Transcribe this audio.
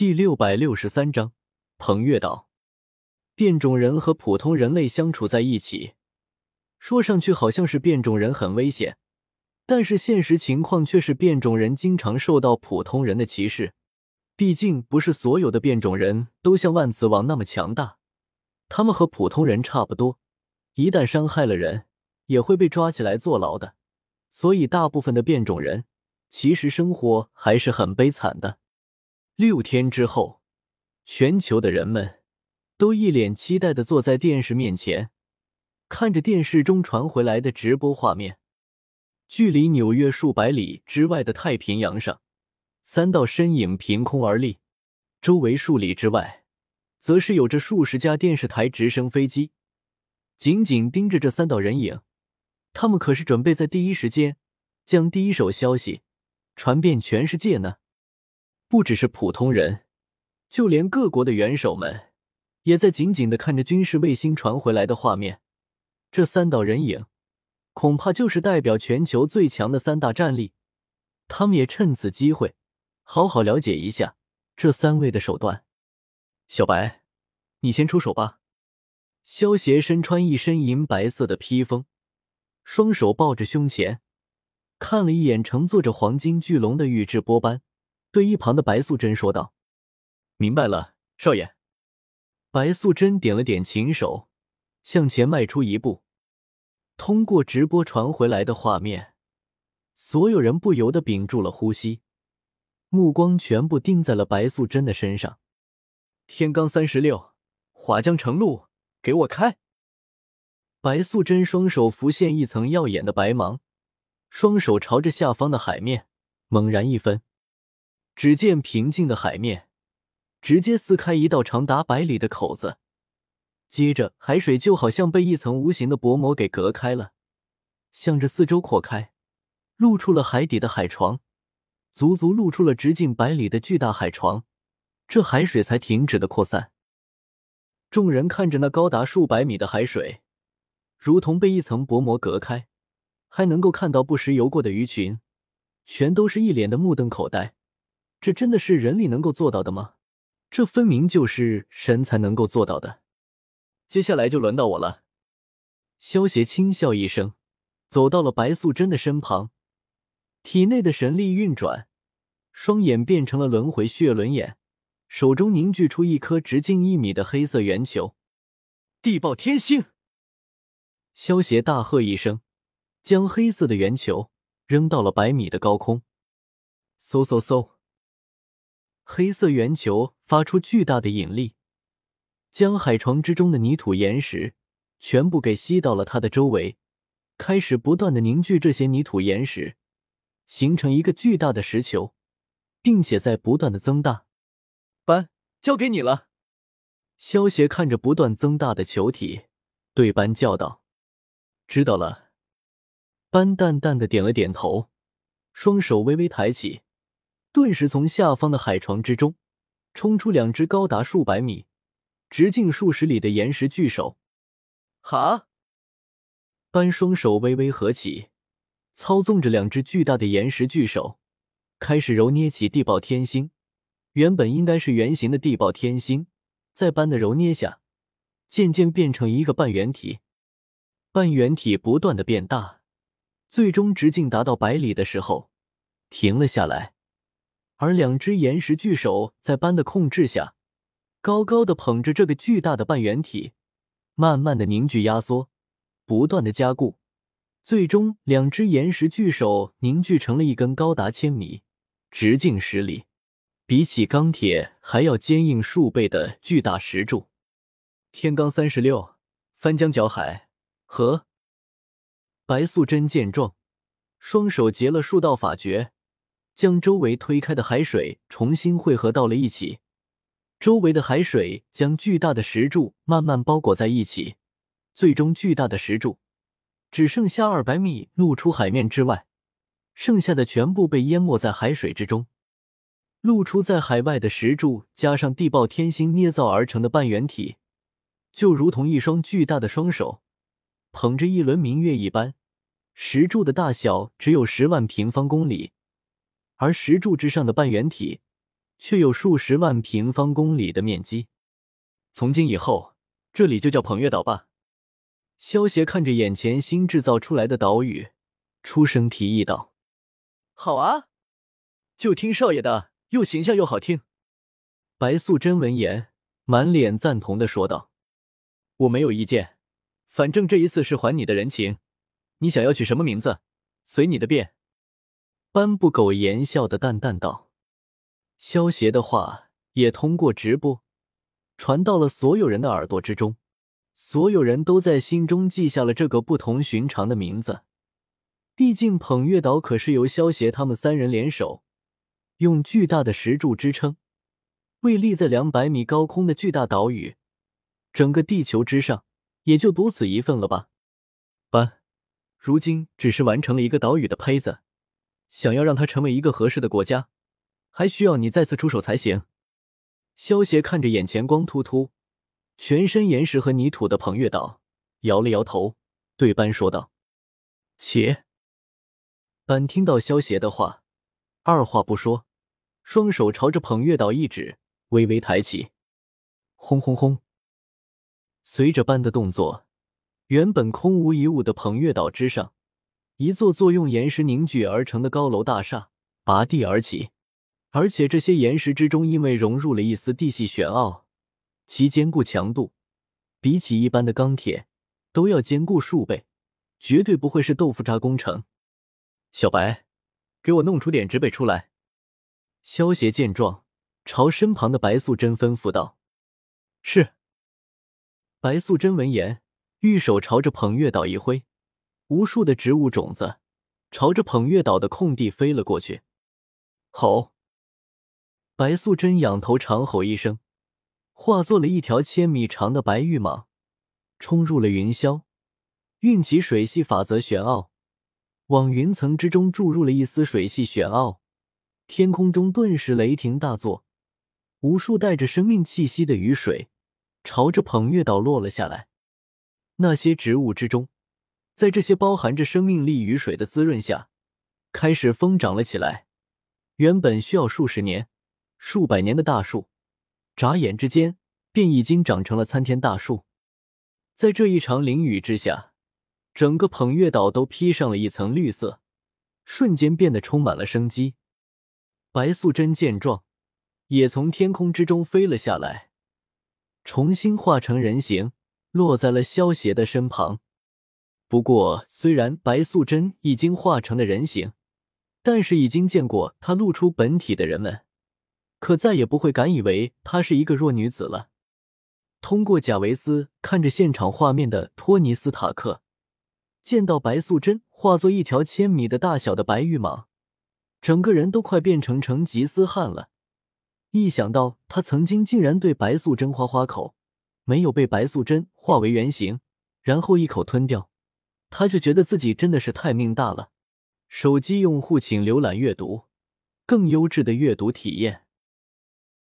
第六百六十三章，彭越道，变种人和普通人类相处在一起，说上去好像是变种人很危险，但是现实情况却是变种人经常受到普通人的歧视。毕竟不是所有的变种人都像万磁王那么强大，他们和普通人差不多，一旦伤害了人，也会被抓起来坐牢的。所以，大部分的变种人其实生活还是很悲惨的。六天之后，全球的人们都一脸期待的坐在电视面前，看着电视中传回来的直播画面。距离纽约数百里之外的太平洋上，三道身影凭空而立，周围数里之外，则是有着数十架电视台、直升飞机，紧紧盯着这三道人影。他们可是准备在第一时间将第一手消息传遍全世界呢。不只是普通人，就连各国的元首们也在紧紧的看着军事卫星传回来的画面。这三道人影，恐怕就是代表全球最强的三大战力。他们也趁此机会，好好了解一下这三位的手段。小白，你先出手吧。萧邪身穿一身银白色的披风，双手抱着胸前，看了一眼乘坐着黄金巨龙的宇智波斑。对一旁的白素贞说道：“明白了，少爷。”白素贞点了点琴手，向前迈出一步。通过直播传回来的画面，所有人不由得屏住了呼吸，目光全部盯在了白素贞的身上。天罡三十六，华江城路，给我开！白素贞双手浮现一层耀眼的白芒，双手朝着下方的海面猛然一分。只见平静的海面直接撕开一道长达百里的口子，接着海水就好像被一层无形的薄膜给隔开了，向着四周扩开，露出了海底的海床，足足露出了直径百里的巨大海床，这海水才停止的扩散。众人看着那高达数百米的海水，如同被一层薄膜隔开，还能够看到不时游过的鱼群，全都是一脸的目瞪口呆。这真的是人力能够做到的吗？这分明就是神才能够做到的。接下来就轮到我了。萧协轻笑一声，走到了白素贞的身旁，体内的神力运转，双眼变成了轮回血轮眼，手中凝聚出一颗直径一米的黑色圆球。地爆天星！萧协大喝一声，将黑色的圆球扔到了百米的高空。嗖嗖嗖！黑色圆球发出巨大的引力，将海床之中的泥土岩石全部给吸到了它的周围，开始不断的凝聚这些泥土岩石，形成一个巨大的石球，并且在不断的增大。班，交给你了。萧协看着不断增大的球体，对班叫道：“知道了。”班淡淡的点了点头，双手微微抬起。顿时，从下方的海床之中冲出两只高达数百米、直径数十里的岩石巨手。哈！班双手微微合起，操纵着两只巨大的岩石巨手，开始揉捏起地爆天星。原本应该是圆形的地爆天星，在班的揉捏下，渐渐变成一个半圆体。半圆体不断的变大，最终直径达到百里的时候，停了下来。而两只岩石巨手在斑的控制下，高高的捧着这个巨大的半圆体，慢慢的凝聚、压缩，不断的加固，最终两只岩石巨手凝聚成了一根高达千米、直径十里，比起钢铁还要坚硬数倍的巨大石柱。天罡三十六，翻江搅海，和白素贞见状，双手结了数道法诀。将周围推开的海水重新汇合到了一起，周围的海水将巨大的石柱慢慢包裹在一起，最终巨大的石柱只剩下二百米露出海面之外，剩下的全部被淹没在海水之中。露出在海外的石柱加上地爆天星捏造而成的半圆体，就如同一双巨大的双手捧着一轮明月一般。石柱的大小只有十万平方公里。而石柱之上的半圆体，却有数十万平方公里的面积。从今以后，这里就叫捧月岛吧。萧协看着眼前新制造出来的岛屿，出声提议道：“好啊，就听少爷的，又形象又好听。”白素贞闻言，满脸赞同的说道：“我没有意见，反正这一次是还你的人情。你想要取什么名字，随你的便。”斑不苟言笑的淡淡道。萧协的话也通过直播传到了所有人的耳朵之中。所有人都在心中记下了这个不同寻常的名字。毕竟捧月岛可是由萧协他们三人联手，用巨大的石柱支撑，为立在两百米高空的巨大岛屿。整个地球之上，也就独此一份了吧。班，如今只是完成了一个岛屿的胚子，想要让它成为一个合适的国家，还需要你再次出手才行。萧协看着眼前光秃秃。全身岩石和泥土的捧月岛，摇了摇头，对班说道：“且。”班听到萧协的话，二话不说，双手朝着捧月岛一指，微微抬起，轰轰轰！随着班的动作，原本空无一物的捧月岛之上，一座座用岩石凝聚而成的高楼大厦拔地而起，而且这些岩石之中，因为融入了一丝地系玄奥。其坚固强度，比起一般的钢铁都要坚固数倍，绝对不会是豆腐渣工程。小白，给我弄出点植被出来。萧协见状，朝身旁的白素贞吩咐道：“是。”白素贞闻言，玉手朝着捧月岛一挥，无数的植物种子朝着捧月岛的空地飞了过去。吼！白素贞仰头长吼一声。化作了一条千米长的白玉蟒，冲入了云霄，运起水系法则玄奥，往云层之中注入了一丝水系玄奥。天空中顿时雷霆大作，无数带着生命气息的雨水朝着捧月岛落了下来。那些植物之中，在这些包含着生命力雨水的滋润下，开始疯长了起来。原本需要数十年、数百年的大树。眨眼之间，便已经长成了参天大树。在这一场淋雨之下，整个捧月岛都披上了一层绿色，瞬间变得充满了生机。白素贞见状，也从天空之中飞了下来，重新化成人形，落在了萧邪的身旁。不过，虽然白素贞已经化成了人形，但是已经见过她露出本体的人们。可再也不会敢以为她是一个弱女子了。通过贾维斯看着现场画面的托尼斯塔克，见到白素贞化作一条千米的大小的白玉蟒，整个人都快变成成吉思汗了。一想到他曾经竟然对白素贞花花口，没有被白素贞化为原形，然后一口吞掉，他就觉得自己真的是太命大了。手机用户请浏览阅读，更优质的阅读体验。